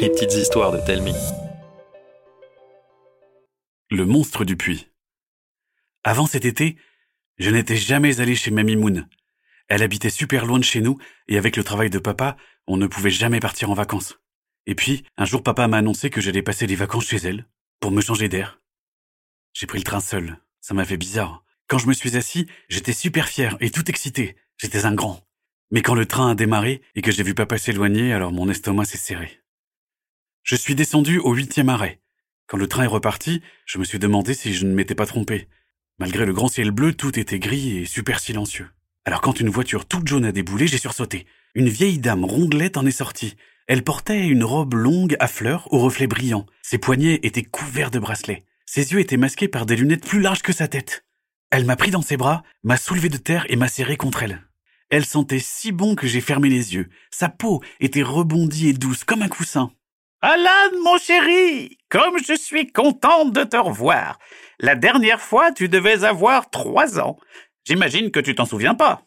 Les petites histoires de Telmi. Le monstre du puits. Avant cet été, je n'étais jamais allé chez Mamie Moon. Elle habitait super loin de chez nous, et avec le travail de papa, on ne pouvait jamais partir en vacances. Et puis, un jour papa m'a annoncé que j'allais passer les vacances chez elle, pour me changer d'air. J'ai pris le train seul. Ça m'a fait bizarre. Quand je me suis assis, j'étais super fier et tout excité. J'étais un grand. Mais quand le train a démarré et que j'ai vu papa s'éloigner, alors mon estomac s'est serré. Je suis descendu au huitième arrêt. Quand le train est reparti, je me suis demandé si je ne m'étais pas trompé. Malgré le grand ciel bleu, tout était gris et super silencieux. Alors quand une voiture toute jaune a déboulé, j'ai sursauté. Une vieille dame rondelette en est sortie. Elle portait une robe longue à fleurs aux reflets brillants. Ses poignets étaient couverts de bracelets. Ses yeux étaient masqués par des lunettes plus larges que sa tête. Elle m'a pris dans ses bras, m'a soulevé de terre et m'a serré contre elle. Elle sentait si bon que j'ai fermé les yeux. Sa peau était rebondie et douce comme un coussin. Alan, mon chéri, comme je suis contente de te revoir. La dernière fois, tu devais avoir trois ans. J'imagine que tu t'en souviens pas.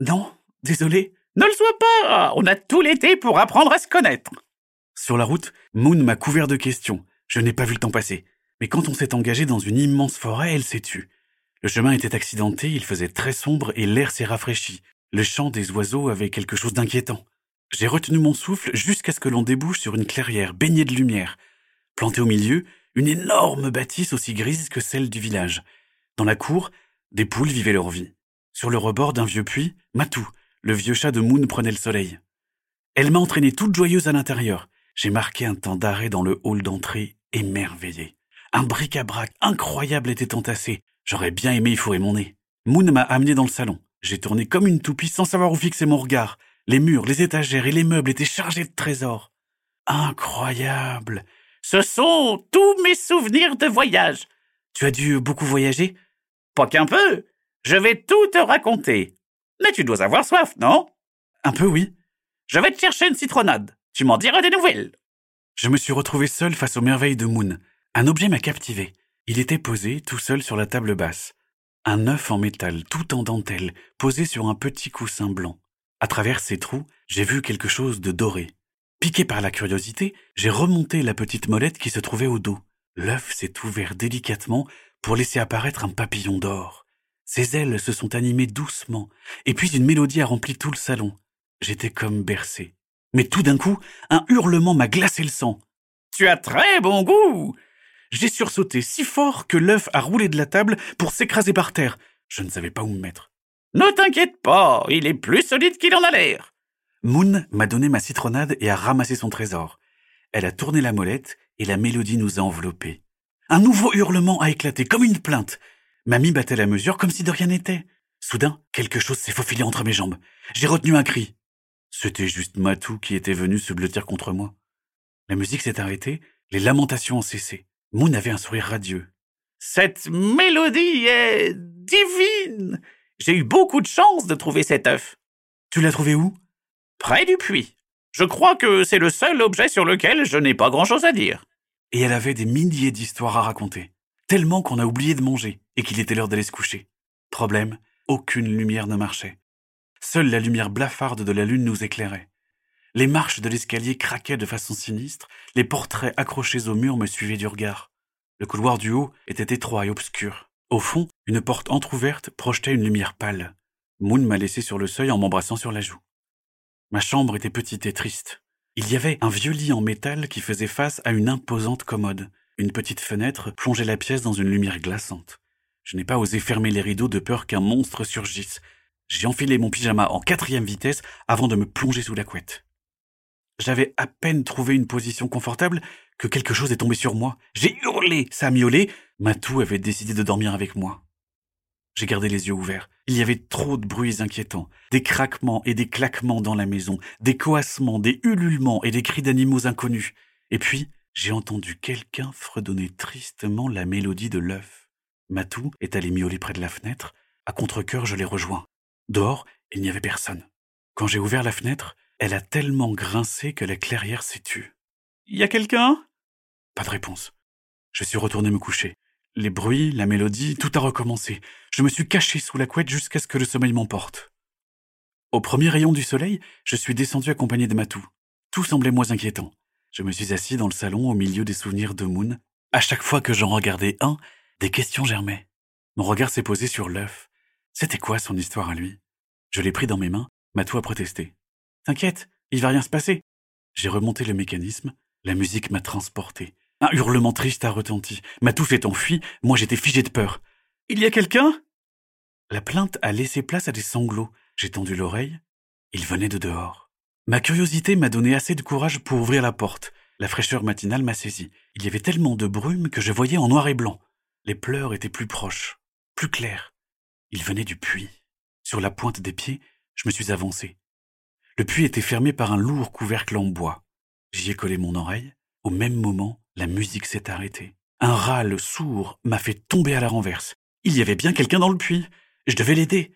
Non, désolé. Ne le sois pas. On a tout l'été pour apprendre à se connaître. Sur la route, Moon m'a couvert de questions. Je n'ai pas vu le temps passer. Mais quand on s'est engagé dans une immense forêt, elle s'est tue. Le chemin était accidenté, il faisait très sombre et l'air s'est rafraîchi. Le chant des oiseaux avait quelque chose d'inquiétant. J'ai retenu mon souffle jusqu'à ce que l'on débouche sur une clairière baignée de lumière. Plantée au milieu, une énorme bâtisse aussi grise que celle du village. Dans la cour, des poules vivaient leur vie. Sur le rebord d'un vieux puits, Matou, le vieux chat de Moon, prenait le soleil. Elle m'a entraîné toute joyeuse à l'intérieur. J'ai marqué un temps d'arrêt dans le hall d'entrée, émerveillé. Un bric-à-brac incroyable était entassé. J'aurais bien aimé y fourrer mon nez. Moon m'a amené dans le salon. J'ai tourné comme une toupie sans savoir où fixer mon regard. Les murs, les étagères et les meubles étaient chargés de trésors. Incroyable. Ce sont tous mes souvenirs de voyage. Tu as dû beaucoup voyager? Pas qu'un peu. Je vais tout te raconter. Mais tu dois avoir soif, non? Un peu, oui. Je vais te chercher une citronnade. Tu m'en diras des nouvelles. Je me suis retrouvé seul face aux merveilles de Moon. Un objet m'a captivé. Il était posé, tout seul sur la table basse. Un œuf en métal, tout en dentelle, posé sur un petit coussin blanc. À travers ces trous, j'ai vu quelque chose de doré. Piqué par la curiosité, j'ai remonté la petite molette qui se trouvait au dos. L'œuf s'est ouvert délicatement pour laisser apparaître un papillon d'or. Ses ailes se sont animées doucement, et puis une mélodie a rempli tout le salon. J'étais comme bercé. Mais tout d'un coup, un hurlement m'a glacé le sang. Tu as très bon goût. J'ai sursauté si fort que l'œuf a roulé de la table pour s'écraser par terre. Je ne savais pas où me mettre. Ne t'inquiète pas, il est plus solide qu'il en a l'air. Moon m'a donné ma citronnade et a ramassé son trésor. Elle a tourné la molette et la mélodie nous a enveloppés. Un nouveau hurlement a éclaté comme une plainte. Mamie battait la mesure comme si de rien n'était. Soudain, quelque chose s'est faufilé entre mes jambes. J'ai retenu un cri. C'était juste Matou qui était venu se blottir contre moi. La musique s'est arrêtée, les lamentations ont cessé. Moon avait un sourire radieux. Cette mélodie est divine. J'ai eu beaucoup de chance de trouver cet œuf. Tu l'as trouvé où? Près du puits. Je crois que c'est le seul objet sur lequel je n'ai pas grand-chose à dire. Et elle avait des milliers d'histoires à raconter, tellement qu'on a oublié de manger et qu'il était l'heure d'aller se coucher. Problème, aucune lumière ne marchait. Seule la lumière blafarde de la lune nous éclairait. Les marches de l'escalier craquaient de façon sinistre, les portraits accrochés au mur me suivaient du regard. Le couloir du haut était étroit et obscur. Au fond, une porte entr'ouverte projetait une lumière pâle. Moon m'a laissé sur le seuil en m'embrassant sur la joue. Ma chambre était petite et triste. Il y avait un vieux lit en métal qui faisait face à une imposante commode. Une petite fenêtre plongeait la pièce dans une lumière glaçante. Je n'ai pas osé fermer les rideaux de peur qu'un monstre surgisse. J'ai enfilé mon pyjama en quatrième vitesse avant de me plonger sous la couette. J'avais à peine trouvé une position confortable que quelque chose est tombé sur moi. J'ai hurlé, ça a miaulé. Matou avait décidé de dormir avec moi. J'ai gardé les yeux ouverts. Il y avait trop de bruits inquiétants. Des craquements et des claquements dans la maison, des coassements, des ululements et des cris d'animaux inconnus. Et puis, j'ai entendu quelqu'un fredonner tristement la mélodie de l'œuf. Matou est allé miauler près de la fenêtre. À contre-cœur, je l'ai rejoint. Dehors, il n'y avait personne. Quand j'ai ouvert la fenêtre, elle a tellement grincé que la clairière s'est tue. Y a quelqu'un? Pas de réponse. Je suis retourné me coucher. Les bruits, la mélodie, tout a recommencé. Je me suis caché sous la couette jusqu'à ce que le sommeil m'emporte. Au premier rayon du soleil, je suis descendu accompagné de Matou. Tout semblait moins inquiétant. Je me suis assis dans le salon au milieu des souvenirs de Moon. À chaque fois que j'en regardais un, des questions germaient. Mon regard s'est posé sur l'œuf. C'était quoi son histoire à lui? Je l'ai pris dans mes mains, Matou a protesté. T'inquiète, il va rien se passer. J'ai remonté le mécanisme, la musique m'a transporté. Un hurlement triste a retenti. Matou s'est enfui, moi j'étais figé de peur. Il y a quelqu'un? La plainte a laissé place à des sanglots. J'ai tendu l'oreille. Il venait de dehors. Ma curiosité m'a donné assez de courage pour ouvrir la porte. La fraîcheur matinale m'a saisi. Il y avait tellement de brume que je voyais en noir et blanc. Les pleurs étaient plus proches, plus clairs. Il venait du puits. Sur la pointe des pieds, je me suis avancé. Le puits était fermé par un lourd couvercle en bois. J'y ai collé mon oreille. Au même moment, la musique s'est arrêtée. Un râle sourd m'a fait tomber à la renverse. Il y avait bien quelqu'un dans le puits. Je devais l'aider.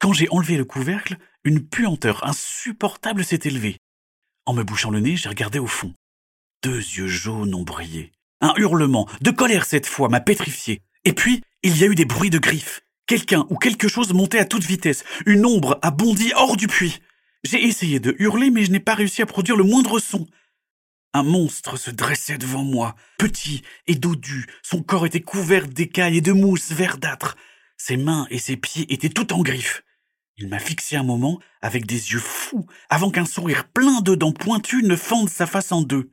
Quand j'ai enlevé le couvercle, une puanteur insupportable s'est élevée. En me bouchant le nez, j'ai regardé au fond. Deux yeux jaunes ont brillé. Un hurlement, de colère cette fois, m'a pétrifié. Et puis, il y a eu des bruits de griffes. Quelqu'un ou quelque chose montait à toute vitesse. Une ombre a bondi hors du puits. J'ai essayé de hurler, mais je n'ai pas réussi à produire le moindre son. Un monstre se dressait devant moi, petit et dodu. Son corps était couvert d'écailles et de mousse verdâtre. Ses mains et ses pieds étaient tout en griffes. Il m'a fixé un moment avec des yeux fous avant qu'un sourire plein de dents pointues ne fende sa face en deux.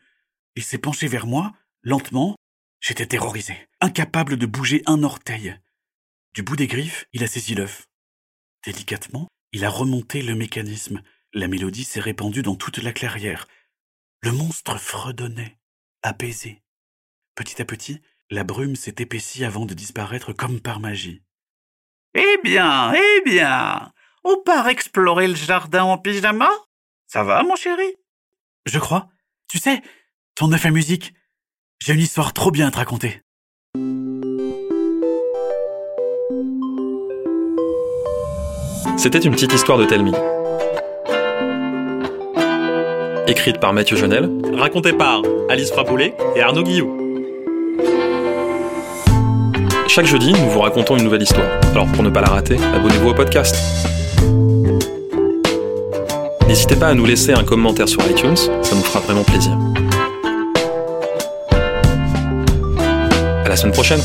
Il s'est penché vers moi, lentement. J'étais terrorisé, incapable de bouger un orteil. Du bout des griffes, il a saisi l'œuf. Délicatement, il a remonté le mécanisme. La mélodie s'est répandue dans toute la clairière. Le monstre fredonnait, apaisé. Petit à petit, la brume s'est épaissie avant de disparaître comme par magie. Eh bien, eh bien, on part explorer le jardin en pyjama? Ça va, mon chéri? Je crois. Tu sais, ton œuf à musique, j'ai une histoire trop bien à te raconter. C'était une petite histoire de Telmi. Écrite par Mathieu Jonel, racontée par Alice Frapoulet et Arnaud Guillot. Chaque jeudi, nous vous racontons une nouvelle histoire. Alors pour ne pas la rater, abonnez-vous au podcast. N'hésitez pas à nous laisser un commentaire sur iTunes, ça nous fera vraiment plaisir. À la semaine prochaine